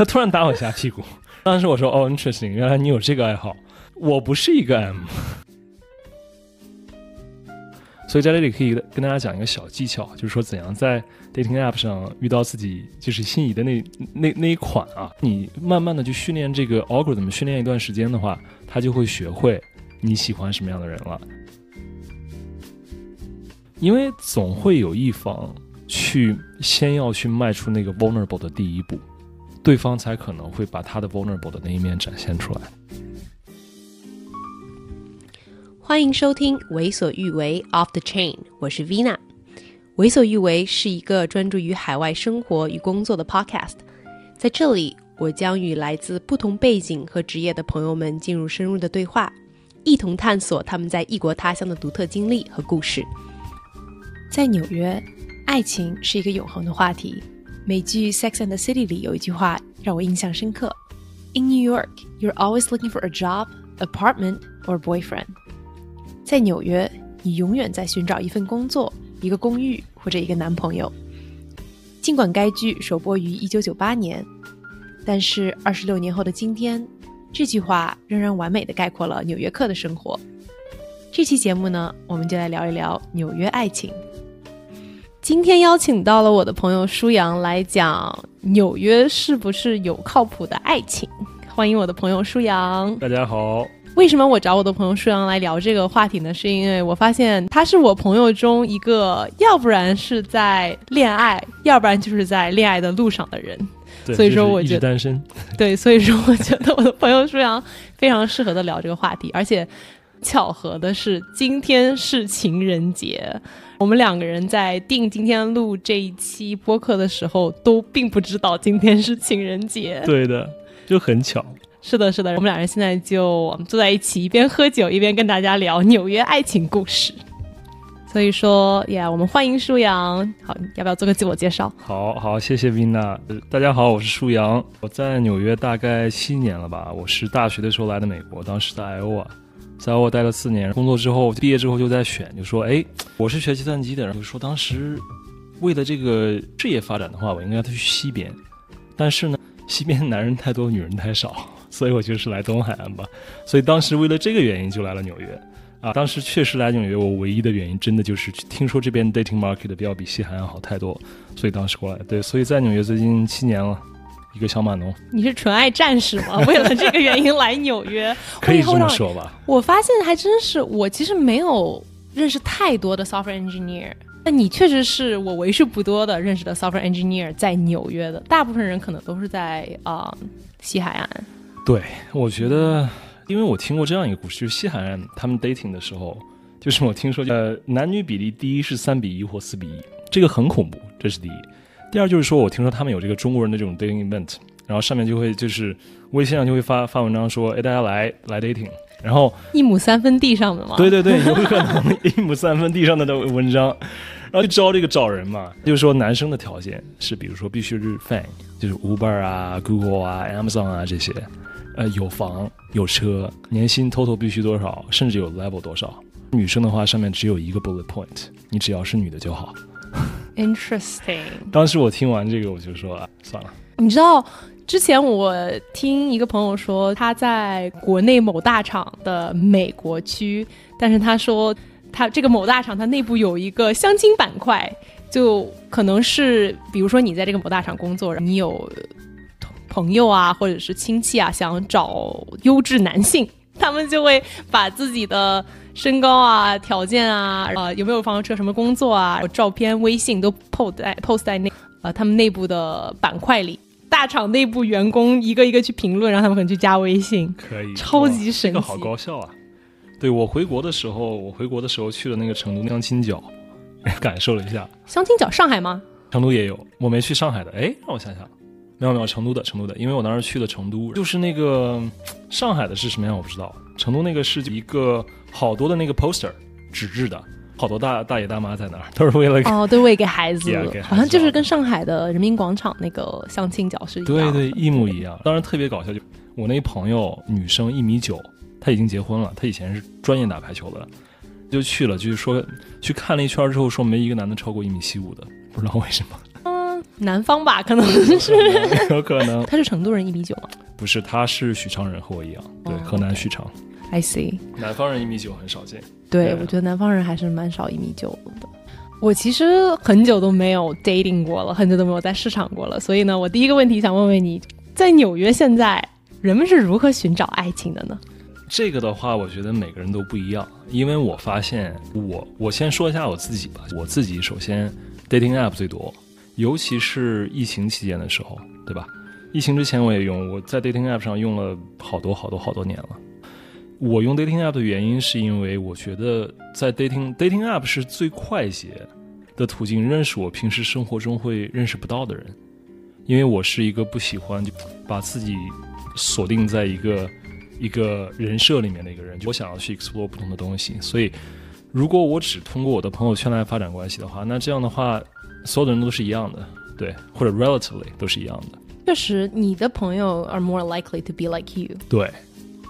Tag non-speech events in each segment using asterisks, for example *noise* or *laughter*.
他突然打我一下屁股，*laughs* 当时我说哦，interesting，原来你有这个爱好。我不是一个 M，所以在这里可以跟大家讲一个小技巧，就是说怎样在 dating app 上遇到自己就是心仪的那那那一款啊，你慢慢的去训练这个 algorithm，训练一段时间的话，他就会学会你喜欢什么样的人了。因为总会有一方去先要去迈出那个 vulnerable 的第一步，对方才可能会把他的 vulnerable 的那一面展现出来。欢迎收听《为所欲为 Off the Chain》，我是 Vina。为所欲为是一个专注于海外生活与工作的 podcast，在这里，我将与来自不同背景和职业的朋友们进入深入的对话，一同探索他们在异国他乡的独特经历和故事。在纽约，爱情是一个永恒的话题。美剧《Sex and the City》里有一句话让我印象深刻：“In New York, you're always looking for a job, apartment, or boyfriend。”在纽约，你永远在寻找一份工作、一个公寓或者一个男朋友。尽管该剧首播于一九九八年，但是二十六年后的今天，这句话仍然完美的概括了纽约客的生活。这期节目呢，我们就来聊一聊纽约爱情。今天邀请到了我的朋友舒阳来讲纽约是不是有靠谱的爱情。欢迎我的朋友舒阳。大家好。为什么我找我的朋友舒阳来聊这个话题呢？是因为我发现他是我朋友中一个，要不然是在恋爱，要不然就是在恋爱的路上的人。所以说，我觉得单身。对，所以说我觉得我的朋友舒阳非常适合的聊这个话题。而且巧合的是，今天是情人节，我们两个人在定今天录这一期播客的时候，都并不知道今天是情人节。对的，就很巧。是的，是的，我们两人现在就坐在一起，一边喝酒一边跟大家聊纽约爱情故事。所以说，呀，我们欢迎舒阳。好，要不要做个自我介绍？好好，谢谢 Vina。大家好，我是舒阳，我在纽约大概七年了吧。我是大学的时候来的美国，当时在 i o 啊，在 i o 待了四年。工作之后，毕业之后就在选，就说，哎，我是学计算机的，然后就说当时为了这个事业发展的话，我应该去西边。但是呢，西边男人太多，女人太少。所以我就是来东海岸吧，所以当时为了这个原因就来了纽约，啊，当时确实来纽约，我唯一的原因真的就是听说这边 dating market 比要比西海岸好太多，所以当时过来。对，所以在纽约最近七年了，一个小码农。你是纯爱战士吗？为了这个原因来纽约？*laughs* 可以这么说吧。我发现还真是，我其实没有认识太多的 software engineer，那你确实是我为数不多的认识的 software engineer 在纽约的，大部分人可能都是在啊西海岸。对，我觉得，因为我听过这样一个故事，就是西海岸他们 dating 的时候，就是我听说，呃，男女比例第一是三比一或四比一，这个很恐怖，这是第一。第二就是说我听说他们有这个中国人的这种 dating event，然后上面就会就是微信上就会发发文章说，哎，大家来来 dating，然后一亩三分地上的吗？对对对，有可能一亩三分地上的的文章，*laughs* 然后就招这个找人嘛，就是说男生的条件是，比如说必须是 fan，就是 Uber 啊、Google 啊、Amazon 啊这些。呃，有房有车，年薪 total 必须多少，甚至有 level 多少。女生的话，上面只有一个 bullet point，你只要是女的就好。Interesting。当时我听完这个，我就说啊，算了。你知道，之前我听一个朋友说，他在国内某大厂的美国区，但是他说他这个某大厂，它内部有一个相亲板块，就可能是比如说你在这个某大厂工作，你有。朋友啊，或者是亲戚啊，想找优质男性，*laughs* 他们就会把自己的身高啊、条件啊、呃有没有房车、什么工作啊、照片、微信都 post 在 post 在那呃他们内部的板块里。大厂内部员工一个一个去评论，让他们可能去加微信，可以超级神奇，这个好高效啊！对我回国的时候，我回国的时候去了那个成都相亲角，*laughs* 感受了一下相亲角，上海吗？成都也有，我没去上海的。哎，让我想想。没有没有，成都的成都的，因为我当时去了成都，就是那个上海的是什么样我不知道，成都那个是一个好多的那个 poster 纸质的，好多大大爷大妈在那儿，*laughs* 都是为了哦，对，为给孩子，*laughs* 好像就是跟上海的人民广场那个相亲角是一样，对对，一模一样。当然特别搞笑，就我那朋友女生一米九，她已经结婚了，她以前是专业打排球的，就去了，就是说去看了一圈之后，说没一个男的超过一米七五的，不知道为什么。南方吧，可能是。有可能。他是成都人，一米九吗？不是，他是许昌人，和我一样，对，哦河南许昌。I see。南方人一米九很少见。对，对我觉得南方人还是蛮少一米九的。我其实很久都没有 dating 过了，很久都没有在市场过了，所以呢，我第一个问题想问问你，在纽约现在人们是如何寻找爱情的呢？这个的话，我觉得每个人都不一样，因为我发现我我先说一下我自己吧，我自己首先 dating app 最多，尤其是疫情期间的时候，对吧？疫情之前我也用，我在 dating app 上用了好多好多好多年了。我用 dating app 的原因是因为我觉得在 dating dating app 是最快捷的途径，认识我平时生活中会认识不到的人。因为我是一个不喜欢就把自己锁定在一个一个人设里面的一个人，我想要去 explore 不同的东西。所以，如果我只通过我的朋友圈来发展关系的话，那这样的话，所有的人都是一样的，对，或者 relatively 都是一样的。确实，你的朋友 are more likely to be like you。对，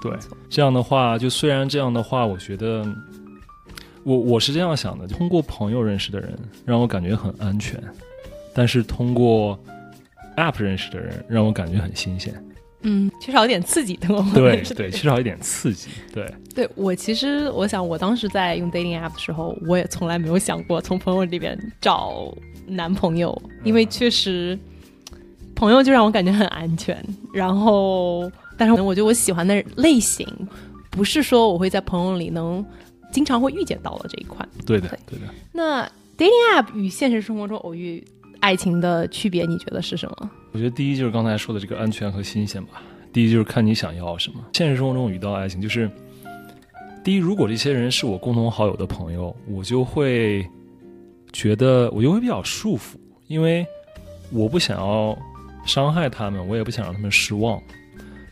对，这样的话，就虽然这样的话，我觉得我我是这样想的：通过朋友认识的人让我感觉很安全，但是通过 app 认识的人让我感觉很新鲜。嗯，缺少一点刺激的。我对是对，缺少一点刺激。对，对我其实，我想我当时在用 dating app 的时候，我也从来没有想过从朋友里边找男朋友，因为确实朋友就让我感觉很安全。然后，但是我觉得我喜欢的类型，不是说我会在朋友里能经常会遇见到的这一块。对的对，对的。那 dating app 与现实生活中偶遇爱情的区别，你觉得是什么？我觉得第一就是刚才说的这个安全和新鲜吧。第一就是看你想要什么。现实生活中遇到爱情，就是第一，如果这些人是我共同好友的朋友，我就会觉得我就会比较束缚，因为我不想要伤害他们，我也不想让他们失望。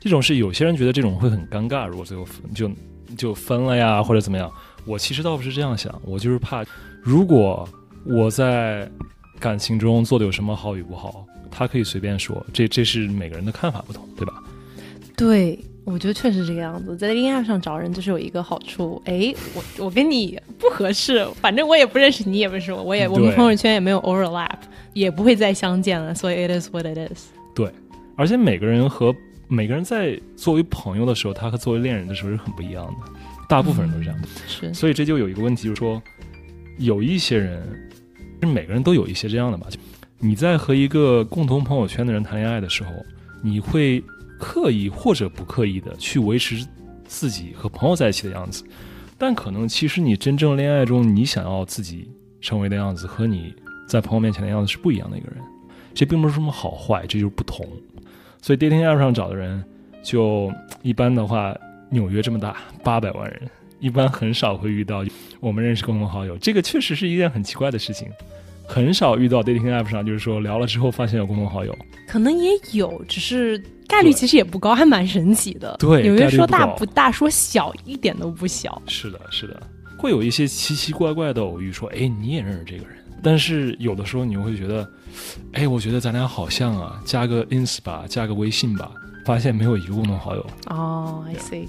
这种是有些人觉得这种会很尴尬，如果最后分就就分了呀，或者怎么样。我其实倒不是这样想，我就是怕，如果我在感情中做的有什么好与不好，他可以随便说，这这是每个人的看法不同，对吧？对，我觉得确实这个样子。在 dating app 上找人就是有一个好处，哎，我我跟你不合适，反正我也不认识你，也不认识我，我也我们朋友圈也没有 overlap，也不会再相见了，所以 it is what it is。对而且每个人和每个人在作为朋友的时候，他和作为恋人的时候是很不一样的，大部分人都是这样的。是，所以这就有一个问题，就是说，有一些人，每个人都有一些这样的吧。就你在和一个共同朋友圈的人谈恋爱的时候，你会刻意或者不刻意的去维持自己和朋友在一起的样子，但可能其实你真正恋爱中你想要自己成为的样子，和你在朋友面前的样子是不一样的一个人。这并不是什么好坏，这就是不同。所以 dating app 上找的人，就一般的话，纽约这么大，八百万人，一般很少会遇到我们认识共同好友。这个确实是一件很奇怪的事情，很少遇到 dating app 上就是说聊了之后发现有共同好友。可能也有，只是概率其实也不高，还蛮神奇的。对纽约说大不大，说小一点都不小。是的，是的，会有一些奇奇怪怪的偶遇，说，哎，你也认识这个人。但是有的时候你会觉得，哎，我觉得咱俩好像啊，加个 ins 吧，加个微信吧，发现没有一个共同好友。哦、i see。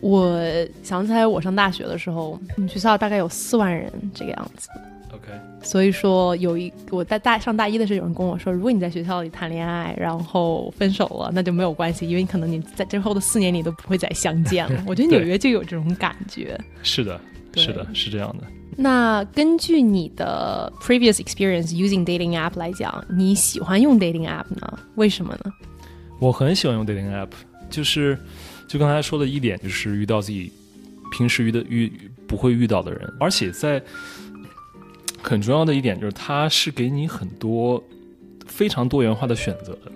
我想起来，我上大学的时候，我们学校大概有四万人这个样子。OK，所以说，有一我在大上大一的时候，有人跟我说，如果你在学校里谈恋爱，然后分手了，那就没有关系，因为可能你在之后的四年里都不会再相见了。*laughs* 我觉得纽约就有这种感觉。是的，是的，是这样的。那根据你的 previous experience using dating app 来讲，你喜欢用 dating app 呢？为什么呢？我很喜欢用 dating app，就是就刚才说的一点，就是遇到自己平时遇的遇不会遇到的人，而且在很重要的一点就是，它是给你很多非常多元化的选择的。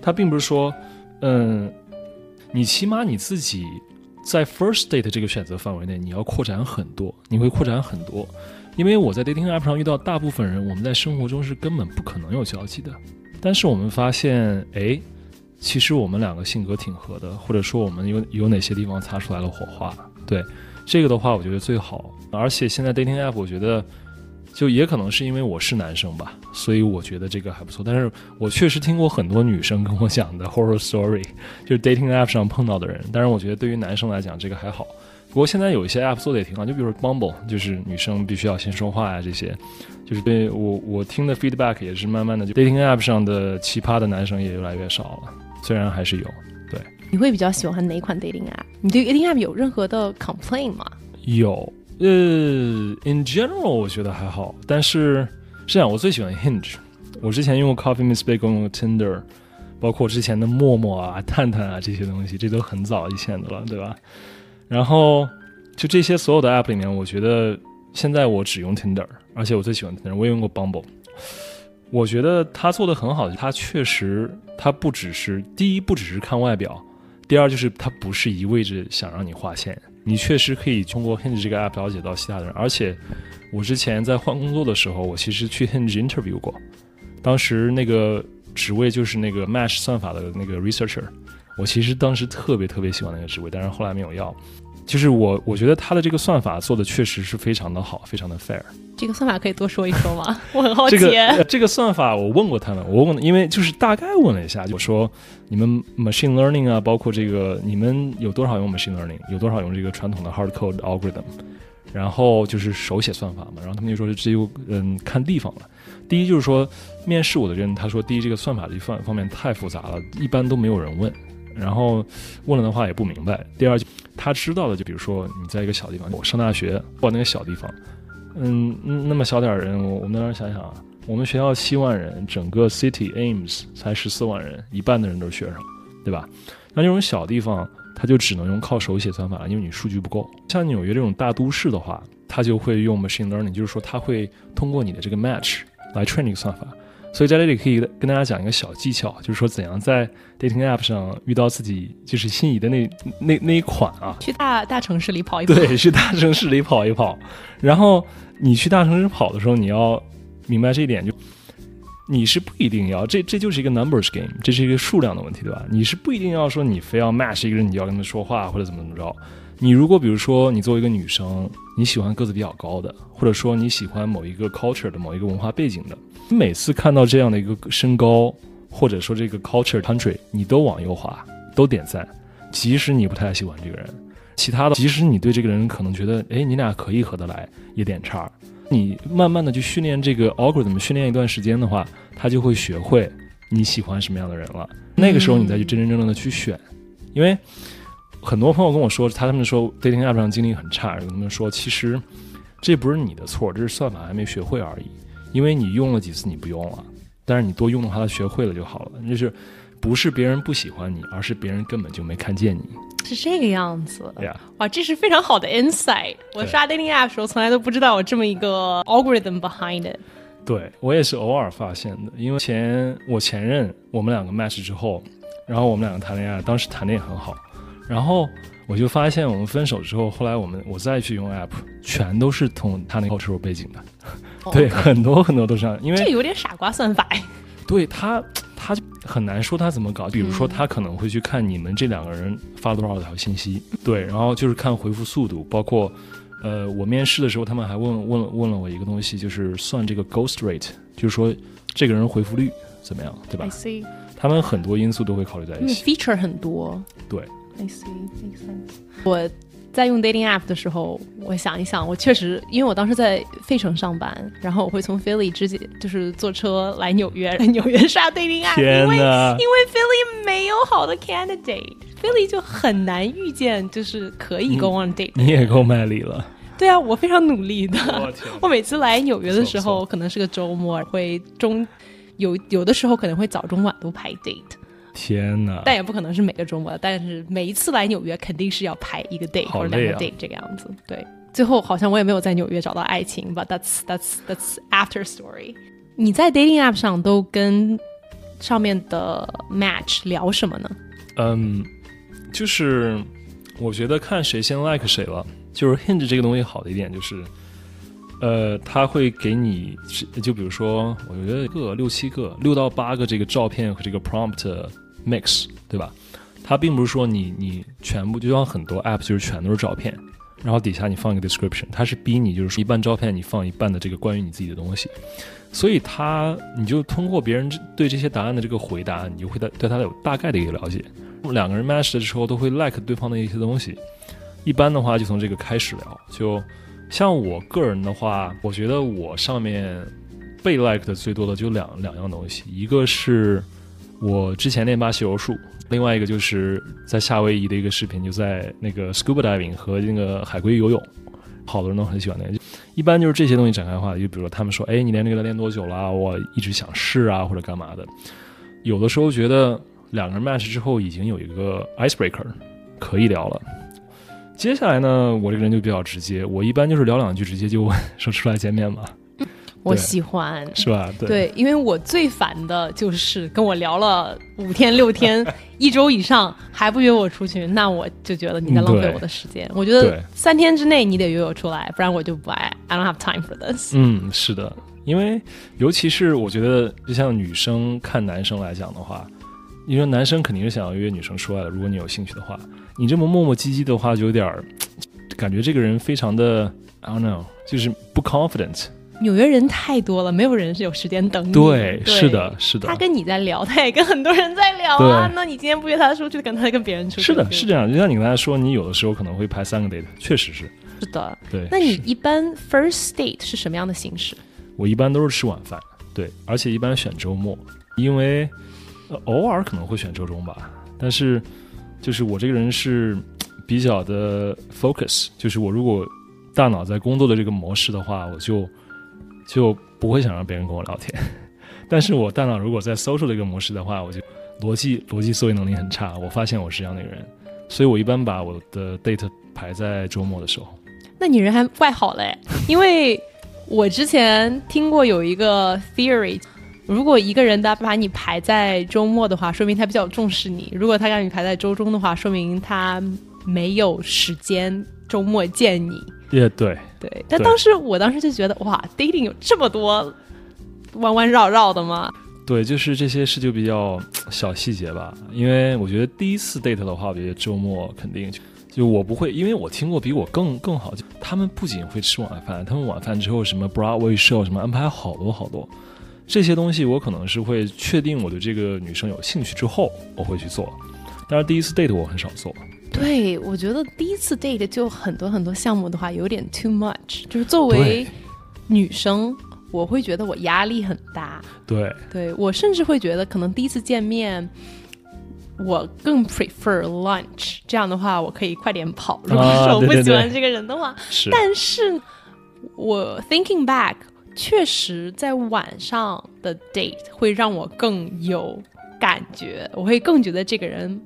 它并不是说，嗯，你起码你自己在 first date 这个选择范围内，你要扩展很多，你会扩展很多。因为我在 dating app 上遇到大部分人，我们在生活中是根本不可能有交集的。但是我们发现，哎，其实我们两个性格挺合的，或者说我们有有哪些地方擦出来了火花。对这个的话，我觉得最好。而且现在 dating app，我觉得就也可能是因为我是男生吧，所以我觉得这个还不错。但是我确实听过很多女生跟我讲的 horror story，就是 dating app 上碰到的人。但是我觉得对于男生来讲，这个还好。不过现在有一些 app 做的也挺好，就比如说 Bumble，就是女生必须要先说话呀，这些，就是对我我听的 feedback 也是慢慢的，就 dating app 上的奇葩的男生也越来越少了，虽然还是有。对，你会比较喜欢哪款 dating app？你对 dating app 有任何的 complain 吗？有，呃，in general 我觉得还好，但是是这样我最喜欢 Hinge，我之前用过 Coffee Miss Bagel，用过 Tinder。包括之前的陌陌啊、*laughs* 探探啊这些东西，这都很早以前的了，对吧？然后就这些所有的 app 里面，我觉得现在我只用 Tinder，而且我最喜欢 Tinder。我也用过 Bumble，我觉得他做的很好，他确实他不只是第一不只是看外表，第二就是他不是一味着想让你划线，你确实可以通过 Hinge 这个 app 了解到其他的人。而且我之前在换工作的时候，我其实去 Hinge interview 过，当时那个。职位就是那个 Match 算法的那个 researcher，我其实当时特别特别喜欢那个职位，但是后来没有要。就是我我觉得他的这个算法做的确实是非常的好，非常的 fair。这个算法可以多说一说吗？*laughs* 我很好奇。这个这个算法我问过他们，我问，因为就是大概问了一下，我说你们 machine learning 啊，包括这个你们有多少用 machine learning，有多少用这个传统的 hard code algorithm，然后就是手写算法嘛，然后他们就说是只有嗯看地方了。第一就是说，面试我的人他说，第一这个算法这方方面太复杂了，一般都没有人问，然后问了的话也不明白。第二，他知道的就比如说你在一个小地方，我上大学，我那个小地方，嗯，那么小点人，我我们那想想啊，我们学校七万人，整个 city Ames 才十四万人，一半的人都是学生，对吧？那这种小地方，他就只能用靠手写算法了，因为你数据不够。像纽约这种大都市的话，他就会用 machine learning，就是说他会通过你的这个 match。来 train 这个算法，所以在这里可以跟大家讲一个小技巧，就是说怎样在 dating app 上遇到自己就是心仪的那那那一款啊。去大大城市里跑一跑。对，*laughs* 去大城市里跑一跑。然后你去大城市跑的时候，你要明白这一点，就你是不一定要这这就是一个 numbers game，这是一个数量的问题，对吧？你是不一定要说你非要 match 一个人，你就要跟他说话或者怎么怎么着。你如果比如说你作为一个女生，你喜欢个子比较高的，或者说你喜欢某一个 culture 的某一个文化背景的，你每次看到这样的一个身高，或者说这个 culture country，你都往右滑，都点赞，即使你不太喜欢这个人，其他的，即使你对这个人可能觉得，哎，你俩可以合得来，也点叉。你慢慢的去训练这个 algorithm，训练一段时间的话，他就会学会你喜欢什么样的人了。那个时候你再去真真正正的去选，因为。很多朋友跟我说，他们说 dating app 上经历很差，跟他们说，其实这不是你的错，这是算法还没学会而已。因为你用了几次你不用了，但是你多用的话，它学会了就好了。就是不是别人不喜欢你，而是别人根本就没看见你。是这个样子。对呀。哇，这是非常好的 insight。我刷 dating app 时候从来都不知道有这么一个 algorithm behind it。对我也是偶尔发现的，因为前我前任我们两个 match 之后，然后我们两个谈恋爱，当时谈的也很好。然后我就发现，我们分手之后，后来我们我再去用 app，全都是同他那个 cultural 背景的，对，很多很多都是这样，因为这有点傻瓜算法。对他，他很难说他怎么搞。比如说，他可能会去看你们这两个人发多少条信息，对，然后就是看回复速度，包括，呃，我面试的时候，他们还问问问了我一个东西，就是算这个 ghost rate，就是说这个人回复率怎么样，对吧？他们很多因素都会考虑在一起，feature 很多，对。I see, makes sense. 我在用 dating app 的时候，我想一想，我确实，因为我当时在费城上班，然后我会从 Philly 直接就是坐车来纽约，纽约刷 dating app，因为因为 Philly 没有好的 candidate，Philly 就很难遇见就是可以 go on date。你也够卖力了。对啊，我非常努力的。我每次来纽约的时候，可能是个周末，会中有有的时候可能会早中晚都排 date。天哪！但也不可能是每个周末，但是每一次来纽约肯定是要排一个 day 或者两个 day 这个样子。对，最后好像我也没有在纽约找到爱情，but that's that's that's after story。你在 dating app 上都跟上面的 match 聊什么呢？嗯，就是我觉得看谁先 like 谁了。就是 Hinge 这个东西好的一点就是，呃，他会给你，就比如说，我觉得个六七个、六到八个这个照片和这个 prompt。Mix 对吧？它并不是说你你全部就像很多 app 就是全都是照片，然后底下你放一个 description，它是逼你就是说一半照片你放一半的这个关于你自己的东西，所以它你就通过别人对这些答案的这个回答，你就会对对他有大概的一个了解。两个人 match 的时候都会 like 对方的一些东西，一般的话就从这个开始聊。就像我个人的话，我觉得我上面被 like 的最多的就两两样东西，一个是我之前练巴西柔术，另外一个就是在夏威夷的一个视频，就在那个 scuba diving 和那个海龟游泳，好多人都很喜欢那个。一般就是这些东西展开话，就比如说他们说，哎，你练这个练多久了？我一直想试啊，或者干嘛的。有的时候觉得两个人 match 之后已经有一个 icebreaker 可以聊了。接下来呢，我这个人就比较直接，我一般就是聊两句，直接就问说出来见面吧。我喜欢，是吧？对，对，因为我最烦的就是跟我聊了五天、六天、*laughs* 一周以上还不约我出去，那我就觉得你在浪费我的时间。我觉得三天之内你得约我出来，不然我就不爱。I don't have time for this。嗯，是的，因为尤其是我觉得，就像女生看男生来讲的话，你说男生肯定是想要约女生出来的，如果你有兴趣的话，你这么磨磨唧唧的话，就有点儿感觉这个人非常的 I don't know，就是不 confident。纽约人太多了，没有人是有时间等你。对，是的，是的。他跟你在聊，他也跟很多人在聊 *laughs* 啊。那你今天不约他出去，跟他跟别人出去？是的，是这样。就像你刚才说，你有的时候可能会排三个 date，确实是。是的，对。那你一般 first date 是什么样的形式？我一般都是吃晚饭，对，而且一般选周末，因为偶尔可能会选周中吧。但是，就是我这个人是比较的 focus，就是我如果大脑在工作的这个模式的话，我就。就不会想让别人跟我聊天，*laughs* 但是我大脑如果在 social 的一个模式的话，我就逻辑逻辑思维能力很差。我发现我是这样的一个人，所以我一般把我的 date 排在周末的时候。那你人还怪好嘞，*laughs* 因为我之前听过有一个 theory，如果一个人他把你排在周末的话，说明他比较重视你；如果他让你排在周中的话，说明他没有时间周末见你。也对。对，但当时我当时就觉得哇，dating 有这么多弯弯绕绕的吗？对，就是这些事就比较小细节吧。因为我觉得第一次 date 的话，我觉得周末肯定就就我不会，因为我听过比我更更好，就他们不仅会吃晚饭，他们晚饭之后什么 Broadway show 什么安排好多好多这些东西，我可能是会确定我对这个女生有兴趣之后我会去做，但是第一次 date 我很少做。对，我觉得第一次 date 就很多很多项目的话，有点 too much。就是作为女生，我会觉得我压力很大。对，对我甚至会觉得，可能第一次见面，我更 prefer lunch。这样的话，我可以快点跑。如果说我不喜欢这个人的话，但是我 thinking back，确实在晚上的 date 会让我更有感觉，我会更觉得这个人。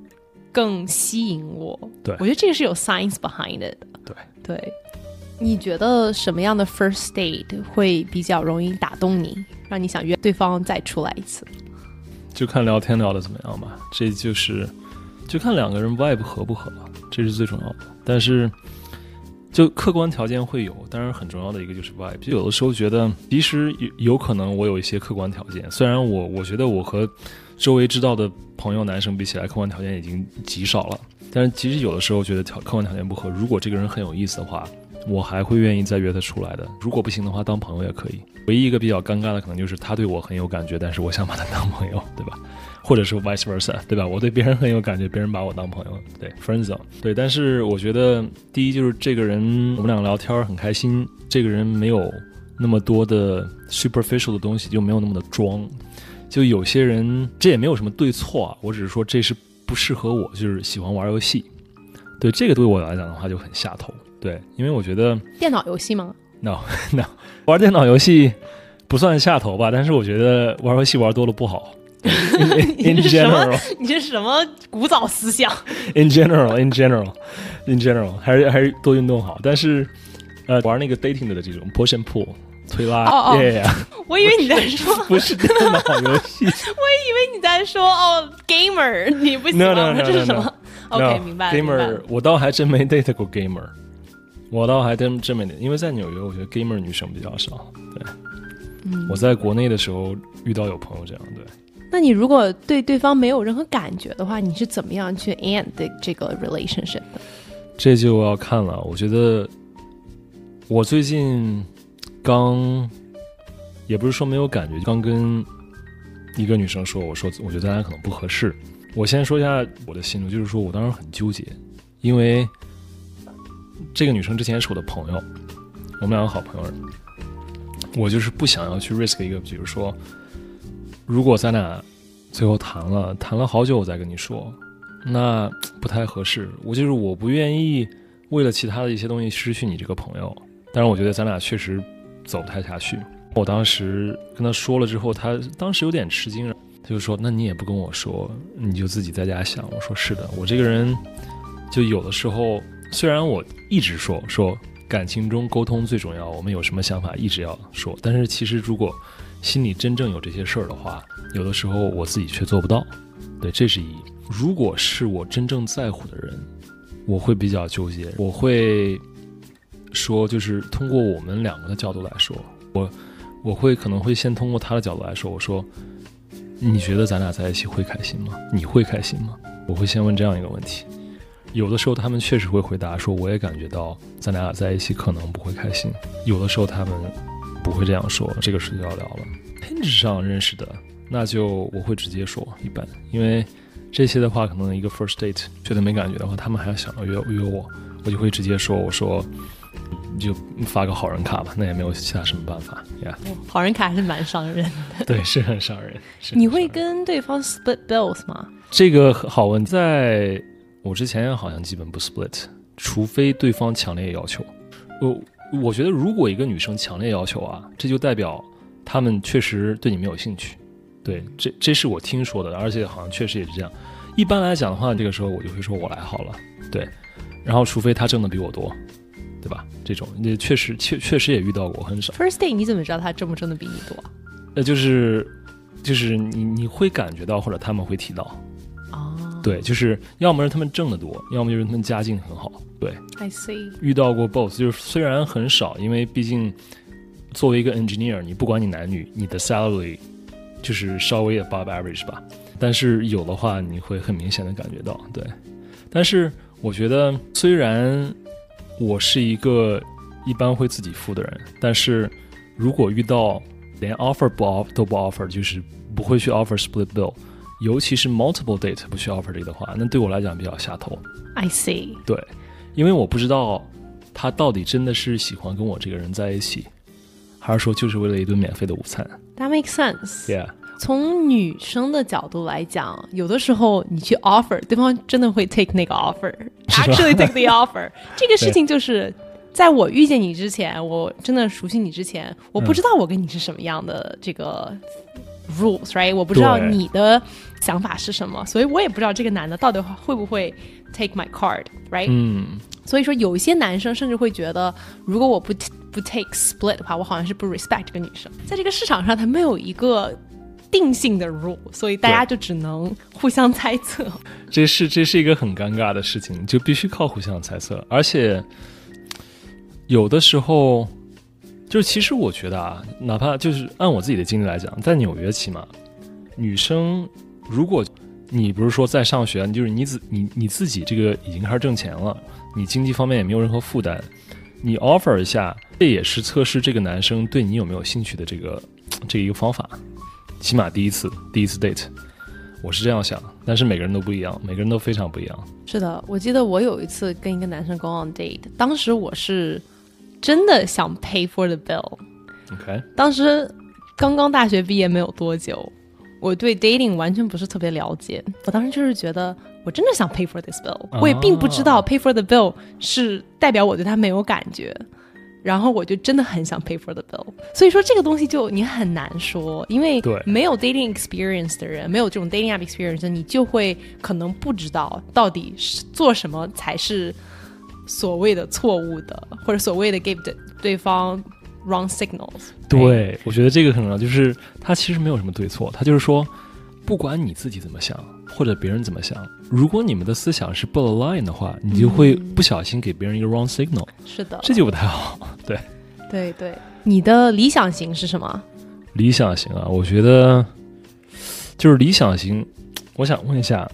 更吸引我，对我觉得这个是有 science behind it 的。对对，你觉得什么样的 first date 会比较容易打动你，让你想约对方再出来一次？就看聊天聊的怎么样吧，这就是就看两个人 vibe 合不合，这是最重要的。但是就客观条件会有，当然很重要的一个就是 vibe。就有的时候觉得，其实有有可能我有一些客观条件，虽然我我觉得我和周围知道的朋友，男生比起来，客观条件已经极少了。但是其实有的时候觉得条客观条件不合，如果这个人很有意思的话，我还会愿意再约他出来的。如果不行的话，当朋友也可以。唯一一个比较尴尬的可能就是他对我很有感觉，但是我想把他当朋友，对吧？或者是 vice versa，对吧？我对别人很有感觉，别人把我当朋友，对 friends。对，但是我觉得第一就是这个人，我们俩聊天很开心，这个人没有那么多的 superficial 的东西，就没有那么的装。就有些人，这也没有什么对错啊，我只是说这是不适合我，就是喜欢玩游戏。对这个对我来讲的话就很下头。对，因为我觉得电脑游戏吗？No *laughs* No，玩电脑游戏不算下头吧，但是我觉得玩游戏玩多了不好。*laughs* In general，你这是什么古早思想？*laughs* In general，In general，In general，还是还是多运动好。但是呃，玩那个 dating 的这种 push and pull。推拉，哦哦，我以为你在说不是电脑游戏，*laughs* 我以为你在说哦，gamer，你不喜欢这是什么？OK，明白。gamer，我倒还真没 date 过 gamer，我倒还真真没，因为在纽约，我觉得 gamer 女生比较少。对，我在国内的时候遇到有朋友这样，对。那你如果对对方没有任何感觉的话，你是怎么样去 end 这个 relationship 的？这就要看了。我觉得我最近。刚，也不是说没有感觉，刚跟一个女生说，我说我觉得咱俩可能不合适。我先说一下我的心路，就是说我当时很纠结，因为这个女生之前是我的朋友，我们两个好朋友，我就是不想要去 risk 一个，比如说，如果咱俩最后谈了，谈了好久我再跟你说，那不太合适。我就是我不愿意为了其他的一些东西失去你这个朋友。但是我觉得咱俩确实走不太下去。我当时跟他说了之后，他当时有点吃惊，他就说：“那你也不跟我说，你就自己在家想。”我说：“是的，我这个人就有的时候，虽然我一直说说感情中沟通最重要，我们有什么想法一直要说，但是其实如果心里真正有这些事儿的话，有的时候我自己却做不到。对，这是一。如果是我真正在乎的人，我会比较纠结，我会。”说就是通过我们两个的角度来说，我我会可能会先通过他的角度来说，我说你觉得咱俩在一起会开心吗？你会开心吗？我会先问这样一个问题。有的时候他们确实会回答说，我也感觉到咱俩在一起可能不会开心。有的时候他们不会这样说，这个是要聊了。Hinge 上认识的，那就我会直接说一般，因为这些的话可能一个 first date 觉得没感觉的话，他们还要想要约约我，我就会直接说，我说。你就发个好人卡吧，那也没有其他什么办法呀。好人卡还是蛮伤人的，对，是很伤人。你会跟对方 split bills 吗？这个好问，在我之前好像基本不 split，除非对方强烈要求。我我觉得，如果一个女生强烈要求啊，这就代表他们确实对你没有兴趣。对，这这是我听说的，而且好像确实也是这样。一般来讲的话，这个时候我就会说我来好了。对，然后除非他挣的比我多。对吧？这种也确实确确实也遇到过，很少。First day，你怎么知道他挣不挣的比你多？呃，就是就是你你会感觉到，或者他们会提到。哦。对，就是要么是他们挣得多，要么就是他们家境很好。对。I see。遇到过 both，就是虽然很少，因为毕竟作为一个 engineer，你不管你男女，你的 salary 就是稍微 above average 吧。但是有的话，你会很明显的感觉到。对。但是我觉得虽然。我是一个一般会自己付的人，但是如果遇到连 offer 不 offer 都不 offer，就是不会去 offer split bill，尤其是 multiple date 不去 offer 这个的话，那对我来讲比较下头。I see。对，因为我不知道他到底真的是喜欢跟我这个人在一起，还是说就是为了一顿免费的午餐。That makes sense. Yeah. 从女生的角度来讲，有的时候你去 offer，对方真的会 take 那个 offer，actually take the offer。*laughs* 这个事情就是在我遇见你之前，我真的熟悉你之前，我不知道我跟你是什么样的这个 rules，right？我不知道你的想法是什么，所以我也不知道这个男的到底会不会 take my card，right？嗯。所以说，有一些男生甚至会觉得，如果我不不 take split 的话，我好像是不 respect 这个女生。在这个市场上，他没有一个。定性的 rule，所以大家就只能互相猜测。这是这是一个很尴尬的事情，就必须靠互相猜测。而且有的时候，就其实我觉得啊，哪怕就是按我自己的经历来讲，在纽约起码，女生如果你不是说在上学，就是你自你你自己这个已经开始挣钱了，你经济方面也没有任何负担，你 offer 一下，这也是测试这个男生对你有没有兴趣的这个这一个方法。起码第一次，第一次 date，我是这样想，但是每个人都不一样，每个人都非常不一样。是的，我记得我有一次跟一个男生 go on date，当时我是真的想 pay for the bill。OK。当时刚刚大学毕业没有多久，我对 dating 完全不是特别了解，我当时就是觉得我真的想 pay for this bill，我也并不知道 pay for the bill 是代表我对他没有感觉。然后我就真的很想 pay for the bill，所以说这个东西就你很难说，因为没有 dating experience 的人，没有这种 dating app experience，你就会可能不知道到底是做什么才是所谓的错误的，或者所谓的 give 对方 wrong signals。对，我觉得这个很重要就是他其实没有什么对错，他就是说。不管你自己怎么想，或者别人怎么想，如果你们的思想是不 align 的话，你就会不小心给别人一个 wrong signal。是的，这就不太好。*laughs* 对，对对。你的理想型是什么？理想型啊，我觉得就是理想型。我想问一下，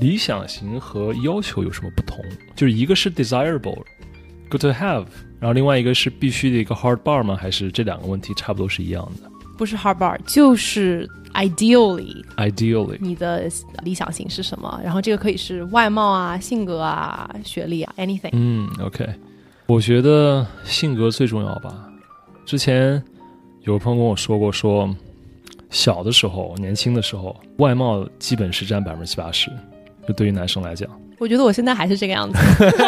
理想型和要求有什么不同？就是一个是 desirable，good to have，然后另外一个是必须的一个 hard bar 吗？还是这两个问题差不多是一样的？不是 hard bar，就是 ideally，ideally，你的理想型是什么？然后这个可以是外貌啊、性格啊、学历啊，anything。嗯，OK，我觉得性格最重要吧。之前有个朋友跟我说过，说小的时候、年轻的时候，外貌基本是占百分之七八十，就对于男生来讲。我觉得我现在还是这个样子。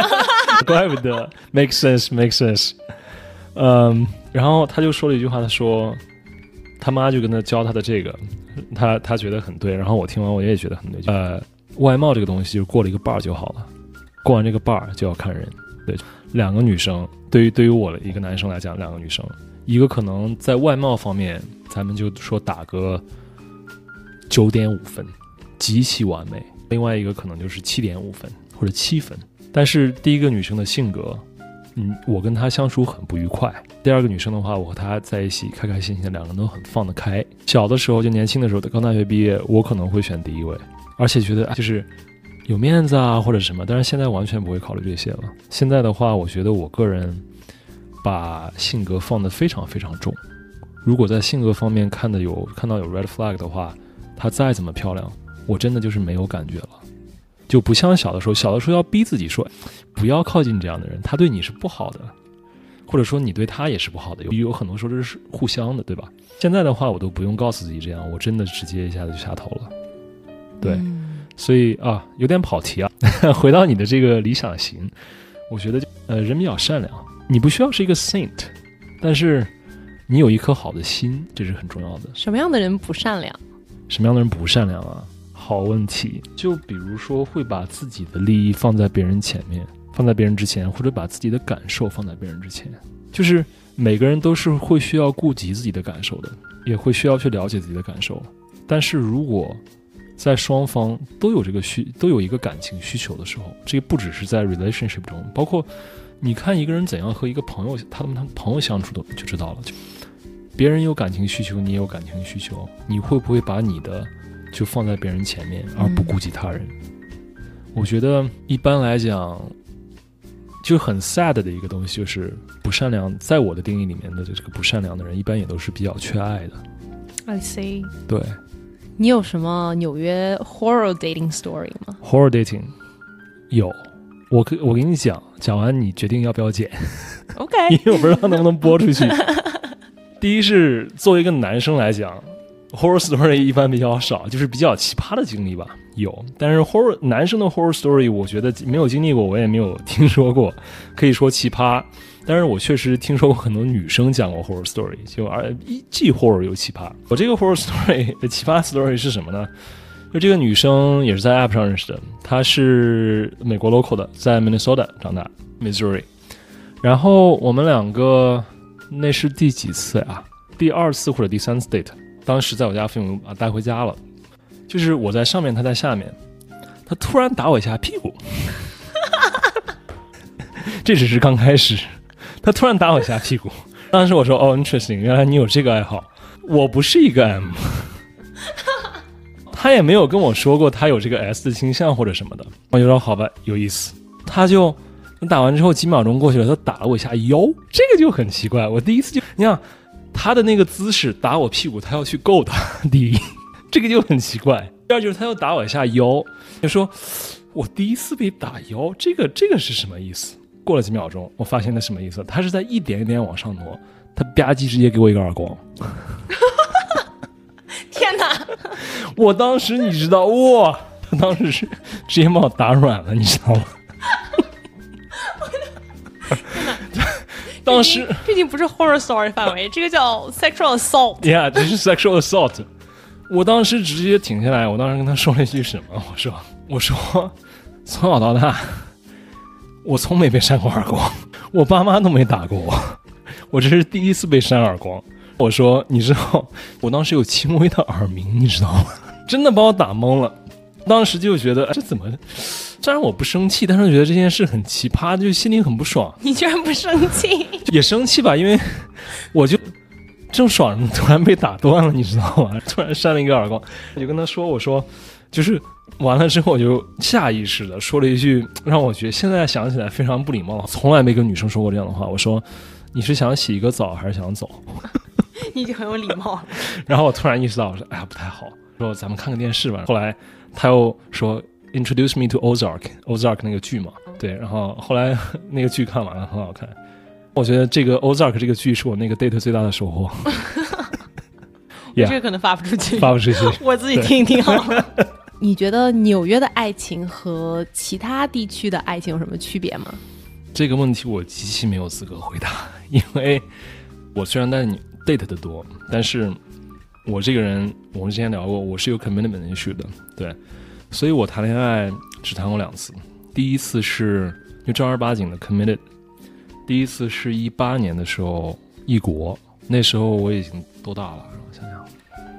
*laughs* 怪不得，make sense，make sense。嗯，然后他就说了一句话，他说他妈就跟他教他的这个，他他觉得很对。然后我听完我也觉得很对。呃，外貌这个东西就过了一个 bar 就好了，过完这个 bar 就要看人。对，两个女生，对于对于我的一个男生来讲，两个女生，一个可能在外貌方面，咱们就说打个九点五分，极其完美；另外一个可能就是七点五分或者七分。但是第一个女生的性格，嗯，我跟她相处很不愉快。第二个女生的话，我和她在一起开开心心，两个人都很放得开。小的时候就年轻的时候，刚大学毕业，我可能会选第一位，而且觉得就是有面子啊或者什么。但是现在完全不会考虑这些了。现在的话，我觉得我个人把性格放得非常非常重。如果在性格方面看的有看到有 red flag 的话，她再怎么漂亮，我真的就是没有感觉了。就不像小的时候，小的时候要逼自己说，不要靠近这样的人，他对你是不好的，或者说你对他也是不好的，有有很多时候这是互相的，对吧？现在的话，我都不用告诉自己这样，我真的直接一下子就下头了。对，所以啊，有点跑题啊，*laughs* 回到你的这个理想型，我觉得呃，人比较善良，你不需要是一个 saint，但是你有一颗好的心，这是很重要的。什么样的人不善良？什么样的人不善良啊？好问题，就比如说会把自己的利益放在别人前面，放在别人之前，或者把自己的感受放在别人之前，就是每个人都是会需要顾及自己的感受的，也会需要去了解自己的感受。但是如果在双方都有这个需，都有一个感情需求的时候，这不只是在 relationship 中，包括你看一个人怎样和一个朋友，他们他们朋友相处的就知道了。就别人有感情需求，你也有感情需求，你会不会把你的？就放在别人前面，而不顾及他人。我觉得一般来讲，就很 sad 的一个东西，就是不善良。在我的定义里面的这个不善良的人，一般也都是比较缺爱的。I see。对。你有什么纽约 horror dating story 吗？horror dating 有，我可我给你讲，讲完你决定要不要剪。OK。因为我不知道能不能播出去。*laughs* 第一是作为一个男生来讲。Horror story 一般比较少，就是比较奇葩的经历吧。有，但是 horror 男生的 horror story 我觉得没有经历过，我也没有听说过。*laughs* 可以说奇葩，但是我确实听说过很多女生讲过 horror story，就而既 horror 又奇葩。我这个 horror story 的 *laughs* 奇葩 story 是什么呢？就这个女生也是在 app 上认识的，她是美国 local 的，在 Minnesota 长大，Missouri。然后我们两个那是第几次呀？第二次或者第三次 date。当时在我家父母把带回家了，就是我在上面，他在下面，他突然打我一下屁股，*laughs* 这只是刚开始，他突然打我一下屁股，当时我说哦，interesting，原来你有这个爱好，我不是一个 M，他也没有跟我说过他有这个 S 的倾向或者什么的，我就说好吧，有意思，他就打完之后几秒钟过去了，他打了我一下腰，这个就很奇怪，我第一次就你想。他的那个姿势打我屁股，他要去够他。*laughs* 第一，这个就很奇怪。第二就是他要打我一下腰，就说我第一次被打腰，这个这个是什么意思？过了几秒钟，我发现他什么意思？他是在一点一点往上挪，他吧唧直接给我一个耳光。*laughs* 天哪！*laughs* 我当时你知道哇，他当时是直接把我打软了，你知道吗？当时毕竟不是 horror story 范围，*laughs* 这个叫 sexual assault。Yeah，这是 sexual assault。我当时直接停下来，我当时跟他说了一句什么？我说：“我说，从小到大，我从没被扇过耳光，我爸妈都没打过我，我这是第一次被扇耳光。”我说：“你知道，我当时有轻微的耳鸣，你知道吗？真的把我打懵了。当时就觉得这怎么？”虽然我不生气，但是觉得这件事很奇葩，就心里很不爽。*laughs* 你居然不生气？*laughs* 也生气吧，因为我就正爽，突然被打断了，你知道吗？*laughs* 突然扇了一个耳光，我就跟他说：“我说，就是完了之后，我就下意识的说了一句让我觉得现在想起来非常不礼貌，从来没跟女生说过这样的话。我说：你是想洗一个澡还是想走？你已经很有礼貌了。然后我突然意识到，我说：哎呀，不太好。说咱们看个电视吧。后来他又说。Introduce me to Ozark，Ozark 那个剧嘛，对，然后后来那个剧看完了，很好看。我觉得这个《Ozark》这个剧是我那个 date 最大的收获。*laughs* 这个可能发不出去，发不出去，*laughs* 我自己听一听好了。*laughs* 你觉得纽约的爱情和其他地区的爱情有什么区别吗？这个问题我极其没有资格回答，因为我虽然在 date 的多，但是我这个人，我们之前聊过，我是有 commitment issue 的，对，所以我谈恋爱只谈过两次，第一次是就正儿八经的 committed，第一次是一八年的时候异国，那时候我已经多大了？让我想想，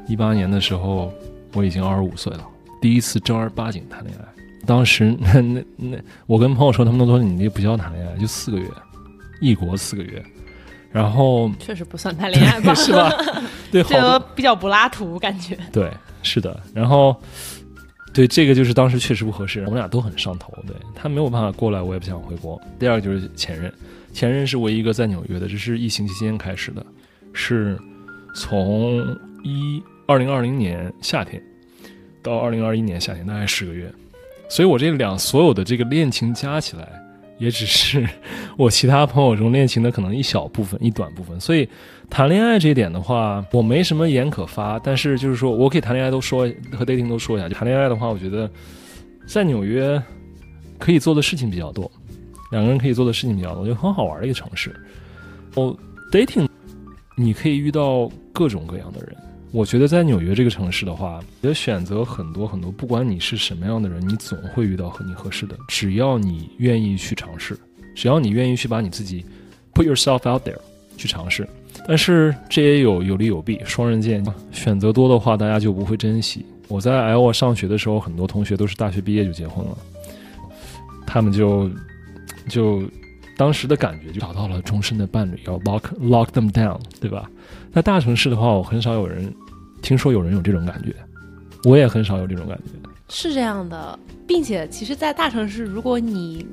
一八年的时候我已经二十五岁了，第一次正儿八经谈恋爱。当时 *laughs* 那那那，我跟朋友说，他们都说你这不叫谈恋爱，就四个月，异国四个月，然后确实不算谈恋爱吧，*laughs* 是吧？对，这个比较柏拉图感觉。对，是的。然后，对这个就是当时确实不合适，我们俩都很上头。对他没有办法过来，我也不想回国。第二个就是前任，前任是唯一一个在纽约的，这是疫情期间开始的，是从一二零二零年夏天到二零二一年夏天，大概十个月。所以，我这两所有的这个恋情加起来，也只是 *laughs* 我其他朋友中恋情的可能一小部分、一短部分。所以，谈恋爱这一点的话，我没什么言可发。但是，就是说我可以谈恋爱都说和 dating 都说一下。谈恋爱的话，我觉得在纽约可以做的事情比较多，两个人可以做的事情比较多，就很好玩的一个城市。哦，dating 你可以遇到各种各样的人。我觉得在纽约这个城市的话，你的选择很多很多，不管你是什么样的人，你总会遇到和你合适的。只要你愿意去尝试，只要你愿意去把你自己 put yourself out there 去尝试。但是这也有有利有弊，双刃剑。选择多的话，大家就不会珍惜。我在 L 上学的时候，很多同学都是大学毕业就结婚了，他们就就当时的感觉就找到了终身的伴侣，要 lock lock them down，对吧？在大城市的话，我很少有人。听说有人有这种感觉，我也很少有这种感觉。是这样的，并且其实，在大城市，如果你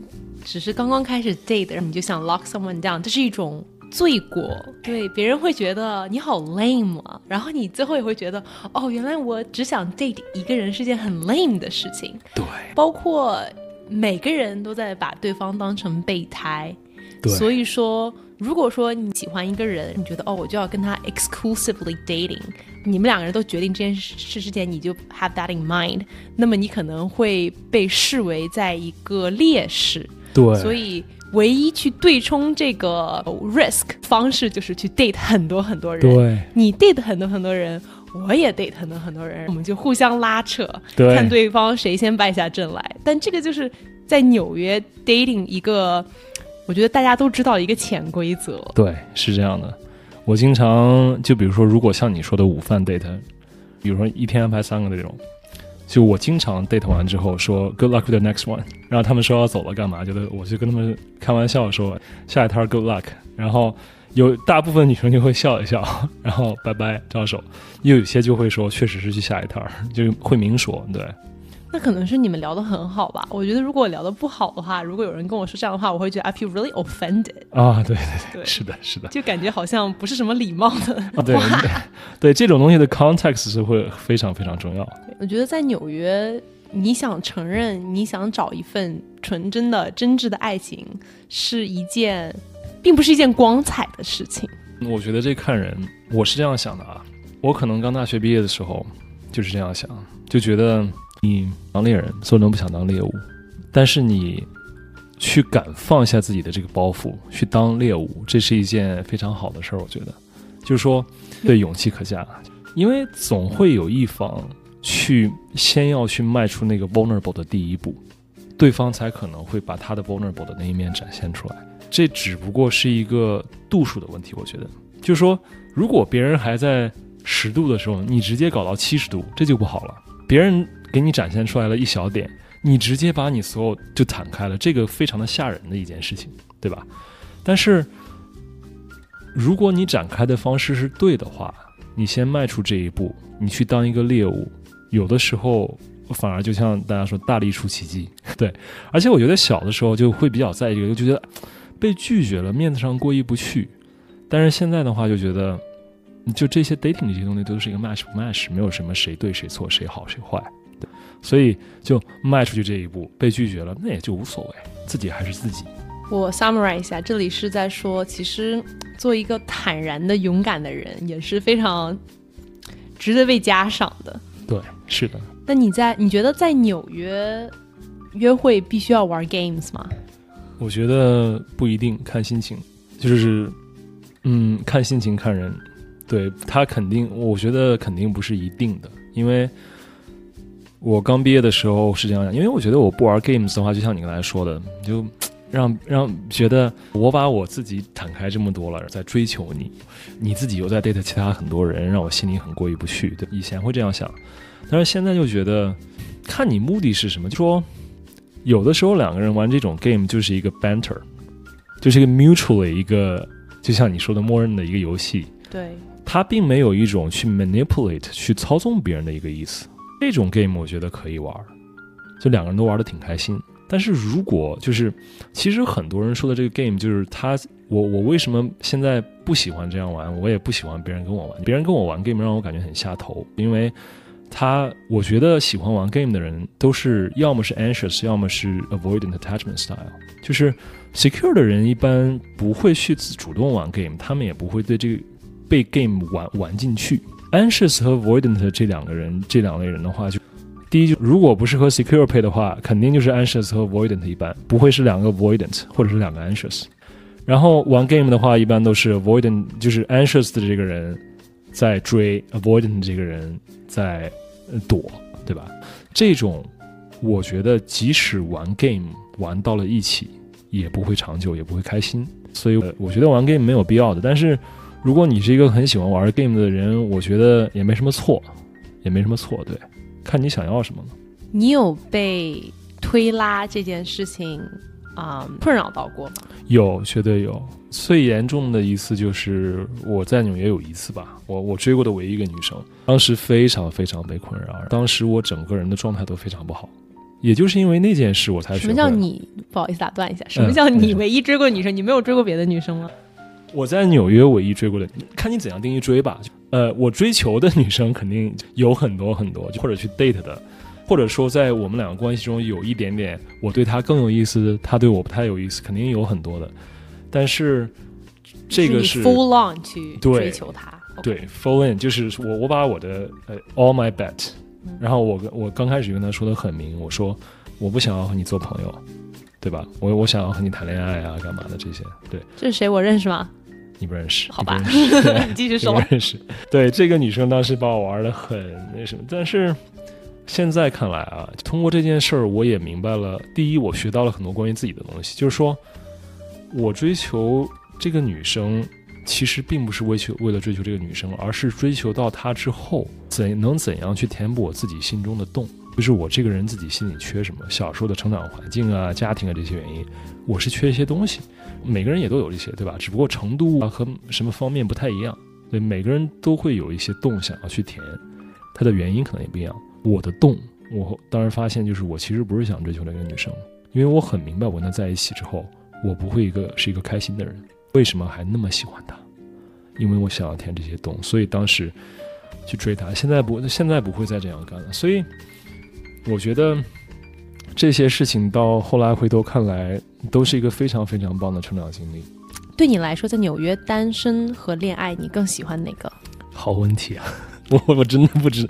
只是刚刚开始 date，然后你就想 lock someone down，这是一种罪过。对，别人会觉得你好 lame 啊，然后你最后也会觉得，哦，原来我只想 date 一个人是件很 lame 的事情。对，包括每个人都在把对方当成备胎。对，所以说。如果说你喜欢一个人，你觉得哦，我就要跟他 exclusively dating，你们两个人都决定这件事之前，你就 have that in mind，那么你可能会被视为在一个劣势。对，所以唯一去对冲这个 risk 方式就是去 date 很多很多人。对，你 date 很多很多人，我也 date 很多很多人，我们就互相拉扯，看对方谁先败下阵来。但这个就是在纽约 dating 一个。我觉得大家都知道一个潜规则，对，是这样的。我经常就比如说，如果像你说的午饭 date，比如说一天安排三个这种，就我经常 date 完之后说 good luck with the next one，*laughs* 然后他们说要走了干嘛？觉得我就跟他们开玩笑说下一摊 good luck，然后有大部分女生就会笑一笑，*laughs* 然后拜拜招手，又有些就会说确实是去下一摊，就会明说对。那可能是你们聊得很好吧？我觉得如果聊得不好的话，如果有人跟我说这样的话，我会觉得 I feel really offended。啊，对对对，是的，是的，就感觉好像不是什么礼貌的话。对 *laughs* 对，这种东西的 context 是会非常非常重要。我觉得在纽约，你想承认你想找一份纯真的、真挚的爱情，是一件，并不是一件光彩的事情。我觉得这看人，我是这样想的啊。我可能刚大学毕业的时候就是这样想，就觉得。你当猎人，所有人不想当猎物，但是你去敢放下自己的这个包袱去当猎物，这是一件非常好的事儿。我觉得，就是说，对勇气可嘉，因为总会有一方去先要去迈出那个 vulnerable 的第一步，对方才可能会把他的 vulnerable 的那一面展现出来。这只不过是一个度数的问题。我觉得，就是说，如果别人还在十度的时候，你直接搞到七十度，这就不好了。别人。给你展现出来了一小点，你直接把你所有就坦开了，这个非常的吓人的一件事情，对吧？但是，如果你展开的方式是对的话，你先迈出这一步，你去当一个猎物，有的时候反而就像大家说大力出奇迹，对。而且我觉得小的时候就会比较在意这个，就觉得被拒绝了，面子上过意不去。但是现在的话，就觉得就这些 dating 这些东西都是一个 match 不 match，没有什么谁对谁错，谁好谁坏。所以就迈出去这一步，被拒绝了，那也就无所谓。自己还是自己。我 summarize 一下，这里是在说，其实做一个坦然的、勇敢的人也是非常值得被嘉赏的。对，是的。那你在你觉得在纽约约会必须要玩 games 吗？我觉得不一定，看心情，就是嗯，看心情看人。对他肯定，我觉得肯定不是一定的，因为我刚毕业的时候是这样想，因为我觉得我不玩 games 的话，就像你刚才说的，就 *tsk* 让让觉得我把我自己坦开这么多了，在追求你，你自己又在 date 其他很多人，让我心里很过意不去。对，以前会这样想，但是现在就觉得，看你目的是什么。就说有的时候两个人玩这种 game 就是一个 banter，就是一个 mutually 一个，就像你说的默认的一个游戏。对。他并没有一种去 manipulate 去操纵别人的一个意思，这种 game 我觉得可以玩，就两个人都玩的挺开心。但是如果就是，其实很多人说的这个 game 就是他，我我为什么现在不喜欢这样玩？我也不喜欢别人跟我玩，别人跟我玩 game 让我感觉很下头，因为他我觉得喜欢玩 game 的人都是要么是 anxious，要么是 avoidant attachment style，就是 secure 的人一般不会去主动玩 game，他们也不会对这个。被 game 玩玩进去，anxious 和 avoidant 这两个人，这两类人的话，就第一如果不是和 secure 配的话，肯定就是 anxious 和 avoidant 一般，不会是两个 avoidant 或者是两个 anxious。然后玩 game 的话，一般都是 avoidant，就是 anxious 的这个人在追 avoidant 这个人在躲，对吧？这种我觉得即使玩 game 玩到了一起，也不会长久，也不会开心。所以我觉得玩 game 没有必要的，但是。如果你是一个很喜欢玩 game 的人，我觉得也没什么错，也没什么错，对，看你想要什么了。你有被推拉这件事情啊困扰到过吗？有，绝对有。最严重的一次就是我在纽约有一次吧，我我追过的唯一一个女生，当时非常非常被困扰，当时我整个人的状态都非常不好，也就是因为那件事我才。什么叫你？不好意思打断一下，什么叫你唯一追过女生？你没有追过别的女生吗？我在纽约唯一追过的，看你怎样定义追吧。呃，我追求的女生肯定有很多很多，或者去 date 的，或者说在我们两个关系中有一点点我对她更有意思，她对我不太有意思，肯定有很多的。但是这个是 full on 去追求她，对 full in 就是我我把我的呃 all my bet，然后我我刚开始跟她说的很明，我说我不想要和你做朋友，对吧？我我想要和你谈恋爱啊，干嘛的这些？对，这是谁？我认识吗？你不认识，好吧？*laughs* 你继续说。不认识。对，这个女生当时把我玩的很那什么，但是现在看来啊，通过这件事儿，我也明白了。第一，我学到了很多关于自己的东西，就是说我追求这个女生，其实并不是为求为了追求这个女生，而是追求到她之后，怎能怎样去填补我自己心中的洞，就是我这个人自己心里缺什么。小时候的成长环境啊、家庭啊这些原因，我是缺一些东西。每个人也都有这些，对吧？只不过程度啊和什么方面不太一样。对，每个人都会有一些洞想要去填，它的原因可能也不一样。我的洞，我当时发现就是我其实不是想追求那个女生，因为我很明白我跟她在一起之后，我不会一个是一个开心的人。为什么还那么喜欢她？因为我想要填这些洞，所以当时去追她。现在不，现在不会再这样干了。所以我觉得。这些事情到后来回头看来，都是一个非常非常棒的成长经历。对你来说，在纽约单身和恋爱，你更喜欢哪个？好问题啊！*laughs* 我我真的不知，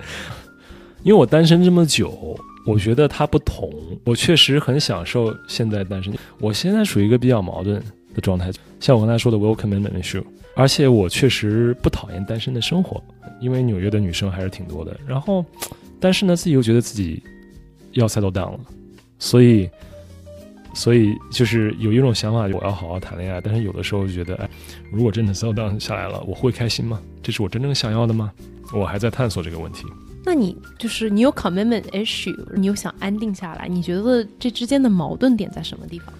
因为我单身这么久，我觉得它不同。我确实很享受现在单身。我现在属于一个比较矛盾的状态，像我刚才说的 welcome issue，而且我确实不讨厌单身的生活，因为纽约的女生还是挺多的。然后，但是呢，自己又觉得自己要 settle down 了。所以，所以就是有一种想法，我要好好谈恋爱。但是有的时候就觉得，哎，如果真的 settle down 下来了，我会开心吗？这是我真正想要的吗？我还在探索这个问题。那你就是你有 commitment issue，你又想安定下来，你觉得这之间的矛盾点在什么地方？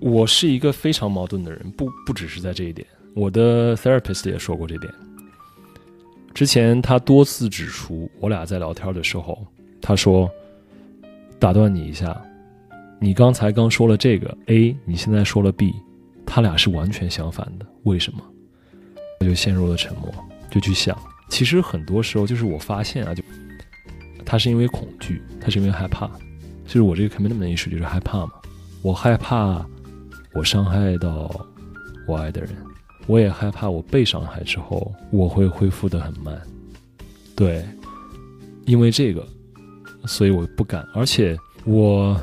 我是一个非常矛盾的人，不不只是在这一点。我的 therapist 也说过这点。之前他多次指出，我俩在聊天的时候，他说。打断你一下，你刚才刚说了这个 A，你现在说了 B，他俩是完全相反的，为什么？我就陷入了沉默，就去想，其实很多时候就是我发现啊，就他是因为恐惧，他是因为害怕，就是我这个 commitment 意识就是害怕嘛，我害怕我伤害到我爱的人，我也害怕我被伤害之后我会恢复的很慢。对，因为这个，所以我不敢。而且我，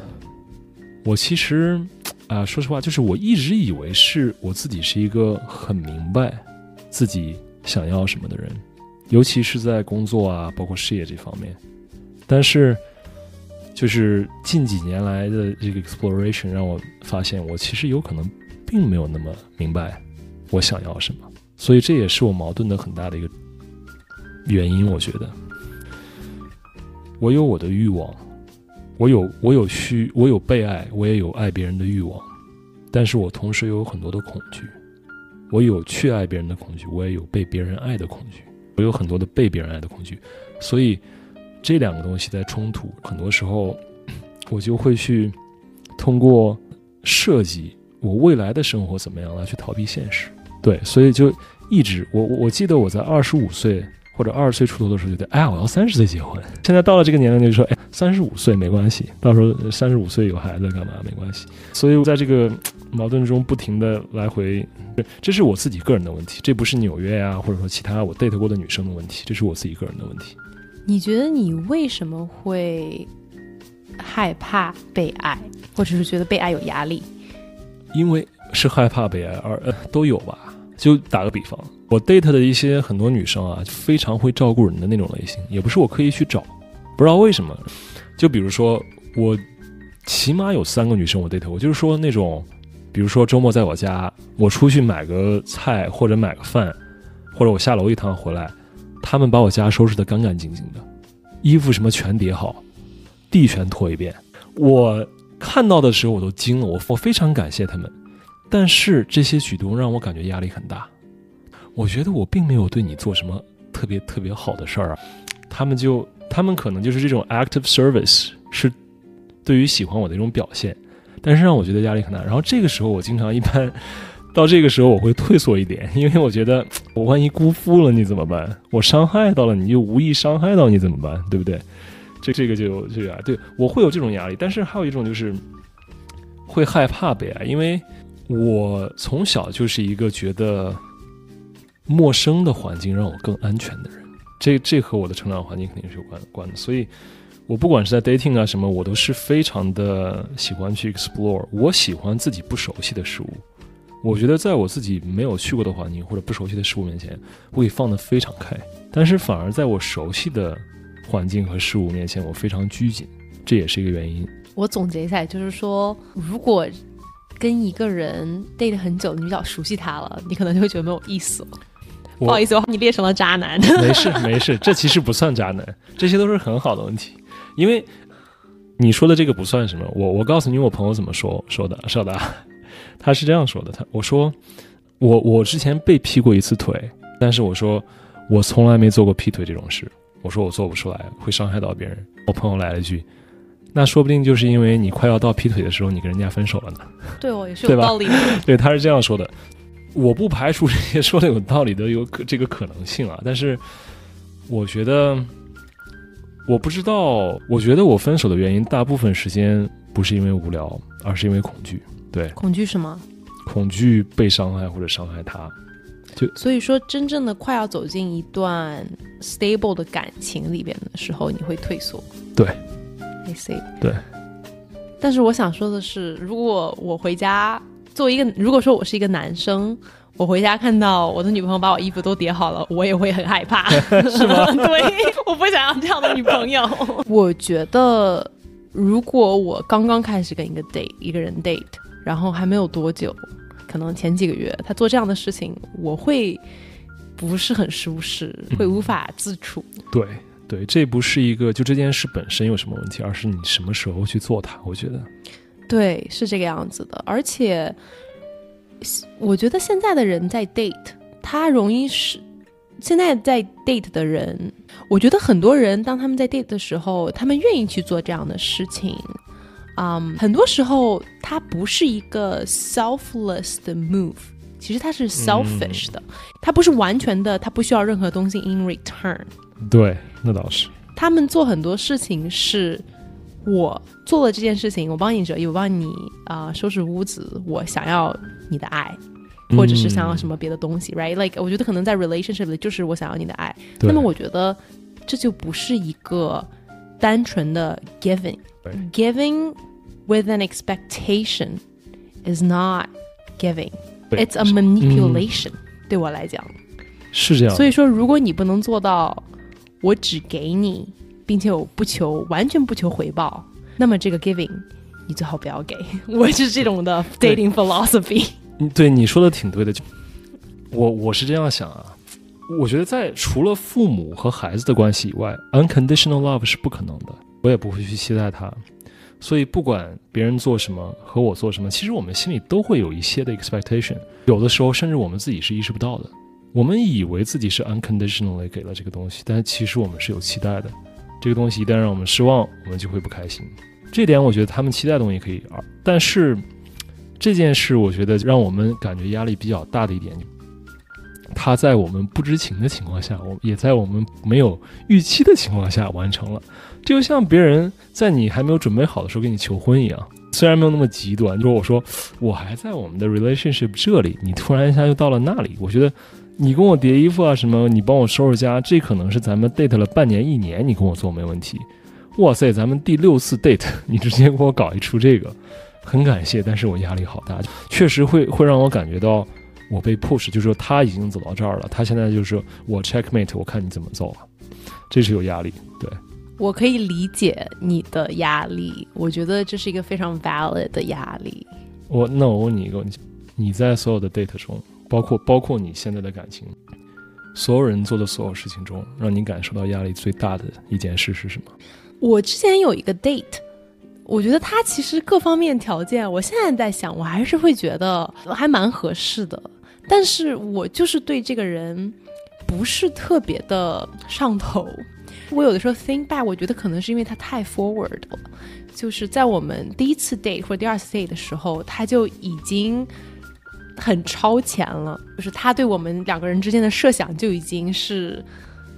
我其实啊，说实话，就是我一直以为是我自己是一个很明白自己想要什么的人，尤其是在工作啊，包括事业这方面。但是。就是近几年来的这个 exploration 让我发现，我其实有可能并没有那么明白我想要什么，所以这也是我矛盾的很大的一个原因。我觉得，我有我的欲望，我有我有需，我有被爱，我也有爱别人的欲望，但是我同时又有很多的恐惧。我有去爱别人的恐惧，我也有被别人爱的恐惧，我有很多的被别人爱的恐惧，所以。这两个东西在冲突，很多时候 *coughs* 我就会去通过设计我未来的生活怎么样来去逃避现实。对，所以就一直我我我记得我在二十五岁或者二十岁出头的时候，觉得哎呀我要三十岁结婚。现在到了这个年龄就说哎三十五岁没关系，到时候三十五岁有孩子干嘛没关系。所以在这个矛盾中不停的来回，这是我自己个人的问题，这不是纽约呀或者说其他我 date 过的女生的问题，这是我自己个人的问题。你觉得你为什么会害怕被爱，或者是觉得被爱有压力？因为是害怕被爱，而都有吧。就打个比方，我 date 的一些很多女生啊，非常会照顾人的那种类型，也不是我刻意去找，不知道为什么。就比如说，我起码有三个女生我 date，我就是说那种，比如说周末在我家，我出去买个菜或者买个饭，或者我下楼一趟回来。他们把我家收拾得干干净净的，衣服什么全叠好，地全拖一遍。我看到的时候我都惊了，我我非常感谢他们，但是这些举动让我感觉压力很大。我觉得我并没有对你做什么特别特别好的事儿啊，他们就他们可能就是这种 active service 是对于喜欢我的一种表现，但是让我觉得压力很大。然后这个时候我经常一般。到这个时候，我会退缩一点，*laughs* 因为我觉得我万一辜负了你怎么办？我伤害到了你，就无意伤害到你怎么办？对不对？这这个就这个，对我会有这种压力。但是还有一种就是会害怕被爱，因为我从小就是一个觉得陌生的环境让我更安全的人。这这和我的成长环境肯定是有关关的。所以，我不管是在 dating 啊什么，我都是非常的喜欢去 explore。我喜欢自己不熟悉的事物。我觉得在我自己没有去过的环境或者不熟悉的事物面前，我可以放得非常开；但是反而在我熟悉的环境和事物面前，我非常拘谨，这也是一个原因。我总结一下，就是说，如果跟一个人 date 很久，你比较熟悉他了，你可能就会觉得没有意思了。不好意思，我你列成了渣男。没 *laughs* 事没事，这其实不算渣男，这些都是很好的问题。因为你说的这个不算什么，我我告诉你，我朋友怎么说说的，邵达。他是这样说的：“他我说，我我之前被劈过一次腿，但是我说我从来没做过劈腿这种事。我说我做不出来，会伤害到别人。我朋友来了一句：那说不定就是因为你快要到劈腿的时候，你跟人家分手了呢。对哦，也是有道理的。*laughs* 对，他是这样说的。我不排除这些说的有道理的有可这个可能性啊，但是我觉得我不知道。我觉得我分手的原因，大部分时间不是因为无聊，而是因为恐惧。”对，恐惧什么？恐惧被伤害或者伤害他，就所以说，真正的快要走进一段 stable 的感情里边的时候，你会退缩。对，I see。对。但是我想说的是，如果我回家作为一个，如果说我是一个男生，我回家看到我的女朋友把我衣服都叠好了，我也会很害怕，*laughs* 是吗？*laughs* 对，我不想要这样的女朋友。我觉得，如果我刚刚开始跟一个 date 一个人 date。然后还没有多久，可能前几个月，他做这样的事情，我会不是很舒适，会无法自处。对对，这不是一个就这件事本身有什么问题，而是你什么时候去做它。我觉得，对，是这个样子的。而且，我觉得现在的人在 date，他容易是现在在 date 的人，我觉得很多人当他们在 date 的时候，他们愿意去做这样的事情。嗯，很多时候它不是一个 selfless 的 move，其实它是 selfish 的，它不是完全的，它不需要任何东西 in return。对，那倒是。他们做很多事情是我做了这件事情，我帮你折衣，我帮你啊、收拾屋子，我想要你的爱，或者是想要什么别的东西、r i g h t Like 我觉得可能在 relationship 里就是我想要你的爱，那么我觉得这就不是一个单纯的 giving。对 Giving with an expectation is not giving. 对 It's a manipulation、对我来讲，是这样，所以说，如果你不能做到我只给你，并且我不求完全不求回报，那么这个 giving 你最好不要给。我是这种的 dating philosophy。嗯对你说的挺对的。就我我是这样想啊，我觉得在除了父母和孩子的关系以外，unconditional love 是不可能的，我也不会去期待他。所以不管别人做什么和我做什么，其实我们心里都会有一些的 expectation，有的时候甚至我们自己是意识不到的。我们以为自己是 unconditionally 给了这个东西，但其实我们是有期待的。这个东西一旦让我们失望，我们就会不开心。这点我觉得他们期待的东西可以，但是这件事我觉得让我们感觉压力比较大的一点，他在我们不知情的情况下，我也在我们没有预期的情况下完成了。这就像别人在你还没有准备好的时候给你求婚一样，虽然没有那么极端，如果我说我还在我们的 relationship 这里，你突然一下就到了那里，我觉得你跟我叠衣服啊什么，你帮我收拾家，这可能是咱们 date 了半年一年，你跟我做没问题。哇塞，咱们第六次 date，你直接给我搞一出这个，很感谢，但是我压力好大，确实会会让我感觉到我被 push，就是说他已经走到这儿了，他现在就是我 checkmate，我看你怎么走了，这是有压力，对。我可以理解你的压力，我觉得这是一个非常 valid 的压力。我那我问你一个问题：你在所有的 date 中，包括包括你现在的感情，所有人做的所有事情中，让你感受到压力最大的一件事是什么？我之前有一个 date，我觉得他其实各方面条件，我现在在想，我还是会觉得还蛮合适的。但是我就是对这个人不是特别的上头。我有的时候 think back，我觉得可能是因为他太 forward 了，就是在我们第一次 date 或者第二次 date 的时候，他就已经很超前了，就是他对我们两个人之间的设想就已经是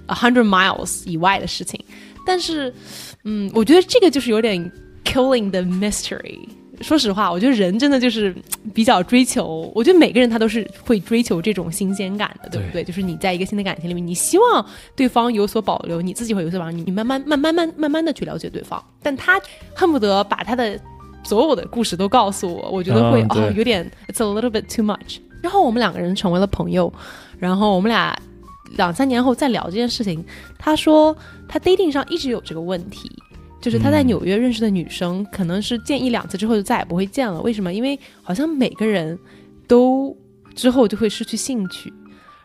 a hundred miles 以外的事情。但是，嗯，我觉得这个就是有点 killing the mystery。说实话，我觉得人真的就是比较追求，我觉得每个人他都是会追求这种新鲜感的，对不对？就是你在一个新的感情里面，你希望对方有所保留，你自己会有所保留，你你慢慢慢慢慢慢慢的去了解对方，但他恨不得把他的所有的故事都告诉我，我觉得会、哦有点 it's a little bit too much。然后我们两个人成为了朋友，然后我们俩两三年后再聊这件事情，他说他 dating 上一直有这个问题。就是他在纽约认识的女生，可能是见一两次之后就再也不会见了。为什么？因为好像每个人都之后就会失去兴趣。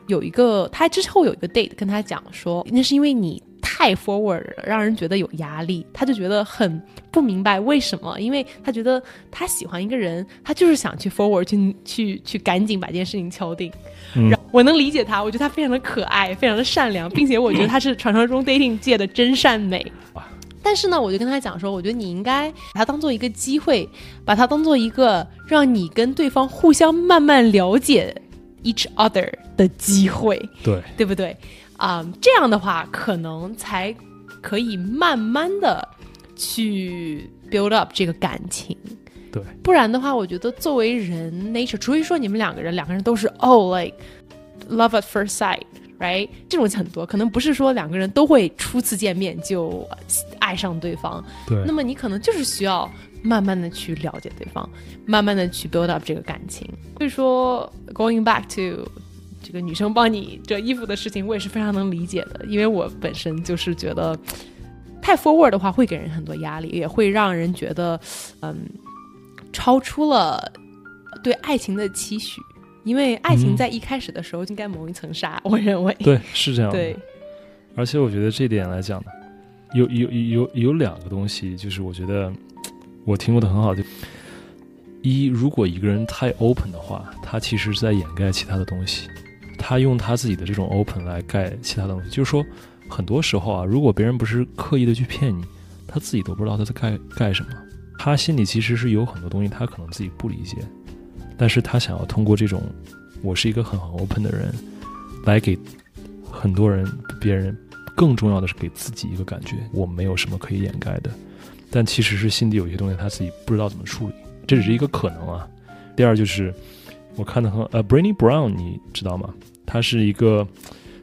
有一个他之后有一个 date 跟他讲说，那是因为你太 forward 了，让人觉得有压力。他就觉得很不明白为什么，因为他觉得他喜欢一个人，他就是想去 forward 去去去赶紧把这件事情敲定。嗯然后我能理解他，我觉得他非常的可爱，非常的善良，并且我觉得他是传说中 dating 界的真善美。但是呢，我就跟他讲说，我觉得你应该把它当做一个机会，把它当做一个让你跟对方互相慢慢了解 each other 的机会，对，对不对？啊、这样的话，可能才可以慢慢的去 build up 这个感情。对，不然的话，我觉得作为人 nature，除非说你们两个人两个人都是哦，like love at first sight。right，这种很多，可能不是说两个人都会初次见面就爱上对方，对，那么你可能就是需要慢慢的去了解对方，慢慢的去 build up 这个感情。所以说，going back to 这个女生帮你折衣服的事情，我也是非常能理解的，因为我本身就是觉得太 forward 的话会给人很多压力，也会让人觉得嗯超出了对爱情的期许。因为爱情嗯在一开始的时候应该蒙一层纱，*laughs* 我认为。对，是这样的。对，而且我觉得这点来讲呢，有有有有两个东西，就是我觉得我听过的很好，就一，如果一个人太 open 的话，他其实是在掩盖其他的东西，他用他自己的这种 open 来盖其他的东西。就是说，很多时候啊，如果别人不是刻意的去骗你，他自己都不知道他在盖盖什么，他心里其实是有很多东西，他可能自己不理解，但是他想要通过这种，我是一个很很 open 的人，来给很多人、别人，更重要的是给自己一个感觉，我没有什么可以掩盖的。但其实是心底有些东西他自己不知道怎么处理，这只是一个可能啊。第二就是我看的很呃 b r a n y Brown 你知道吗？他是一个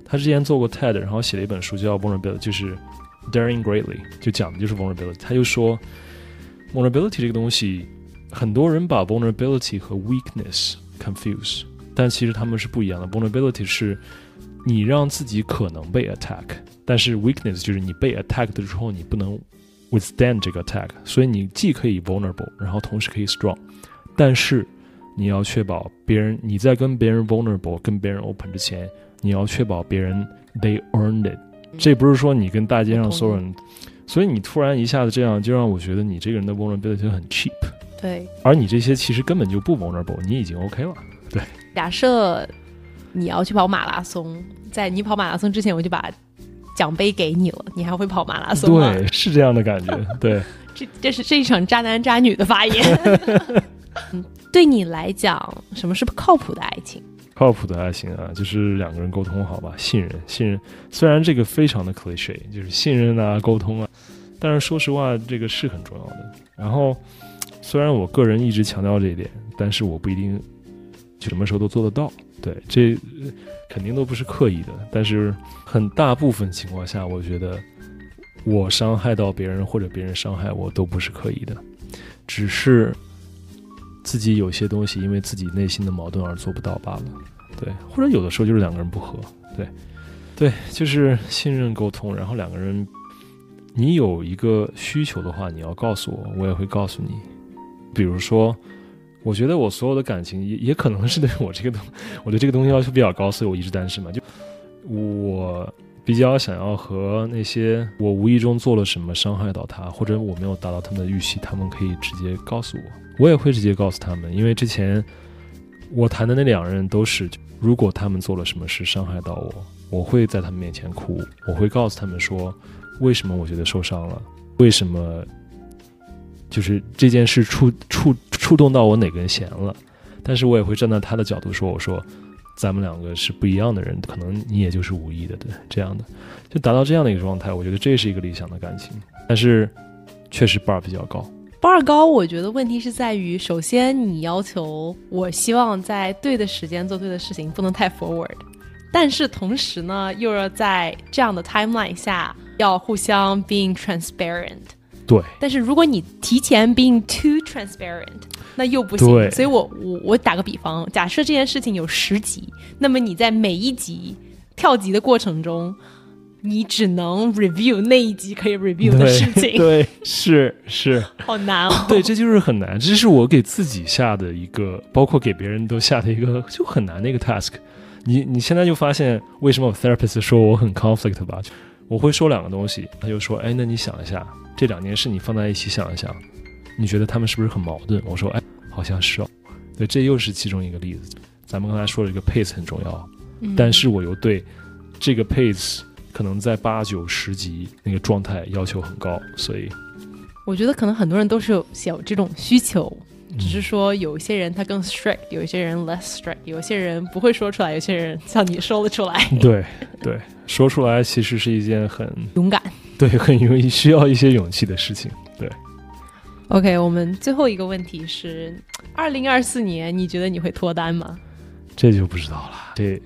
他之前做过 TED，然后写了一本书叫 Vulnerability，就是 Daring Greatly，就讲的就是 Vulnerability。他就说 Vulnerability 这个东西，很多人把 Vulnerability 和 Weakness confuse，但其实他们是不一样的。Vulnerability 是你让自己可能被 attack，但是 Weakness 就是你被 attack 的之后你不能 withstand 这个 attack，所以你既可以 vulnerable，然后同时可以 strong，但是你要确保别人你在跟别人 vulnerable、跟别人 open 之前，你要确保别人 they earned it。这不是说你跟大街上所有人，所以你突然一下子这样，就让我觉得你这个人的 vulnerability 很 cheap。对，而你这些其实根本就不 vulnerable，你已经 OK 了。对，假设你要去跑马拉松，在你跑马拉松之前，我就把奖杯给你了，你还会跑马拉松吗？对，是这样的感觉。*laughs* 对，这这是这一场渣男渣女的发言。*laughs* 嗯，对你来讲，什么是靠谱的爱情？靠谱的爱情啊，就是两个人沟通好吧，信任，信任。虽然这个非常的 cliche，就是信任啊，沟通啊，但是说实话，这个是很重要的。然后，虽然我个人一直强调这一点，但是我不一定什么时候都做得到。对，这肯定都不是刻意的，但是很大部分情况下，我觉得我伤害到别人或者别人伤害我都不是刻意的，只是。自己有些东西，因为自己内心的矛盾而做不到罢了，对，或者有的时候就是两个人不和，对，对，就是信任沟通，然后两个人，你有一个需求的话，你要告诉我，我也会告诉你。比如说，我觉得我所有的感情也也可能是对我这个东，我对这个东西要求比较高，所以我一直单身嘛。就我比较想要和那些我无意中做了什么伤害到他，或者我没有达到他们的预期，他们可以直接告诉我。我也会直接告诉他们，因为之前我谈的那两人都是，如果他们做了什么事伤害到我，我会在他们面前哭，我会告诉他们说，为什么我觉得受伤了，为什么就是这件事触触触动到我哪根弦了，但是我也会站在他的角度说，我说咱们两个是不一样的人，可能你也就是无意的，对这样的，就达到这样的一个状态，我觉得这是一个理想的感情，但是确实 bar 比较高。bar 高，我觉得问题是在于，首先你要求我希望在对的时间做对的事情，不能太 forward，但是同时呢，又要在这样的 timeline 下要互相 being transparent。对。但是如果你提前 being too transparent，那又不行。所以我我我打个比方，假设这件事情有十集，那么你在每一集跳级的过程中。你只能 review 那一集可以 review 的事情，对，是是，好难哦。*laughs* 对，这就是很难，这是我给自己下的一个，包括给别人都下的一个，就很难的一个 task。你你现在就发现为什么 therapist 说我很 conflict 吧？我会说两个东西，他就说，哎，那你想一下，这两件事你放在一起想一想，你觉得他们是不是很矛盾？我说，哎，好像是哦。对，这又是其中一个例子。咱们刚才说了一个 pace 很重要，但是我又对这个 pace。可能在八九十级那个状态要求很高，所以我觉得可能很多人都是有这种需求，只是说有一些人他更 strict，有一些人 less strict，有些人不会说出来，有些人像你说了出来。对对，说出来其实是一件很勇敢，对，很容易 *laughs* 需要一些勇气的事情。对。OK，我们最后一个问题是：二零二四年你觉得你会脱单吗？这就不知道了。这。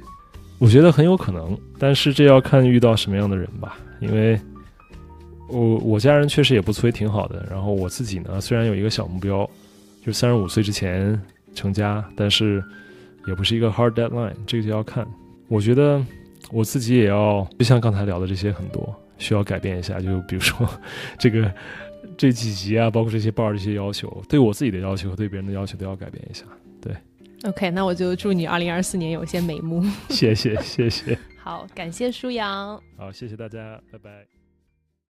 我觉得很有可能，但是这要看遇到什么样的人吧。因为我我家人确实也不错，也挺好的。然后我自己呢，虽然有一个小目标，就三十五岁之前成家，但是也不是一个 hard deadline，这个就要看。我觉得我自己也要，就像刚才聊的这些很多，需要改变一下。就比如说 *laughs* 这个这几集啊，包括这些报这些要求，对我自己的要求和对别人的要求都要改变一下。对。OK，那我就祝你二零二四年有些眉目。谢谢，谢谢。*laughs* 好，感谢舒阳。好，谢谢大家，拜拜。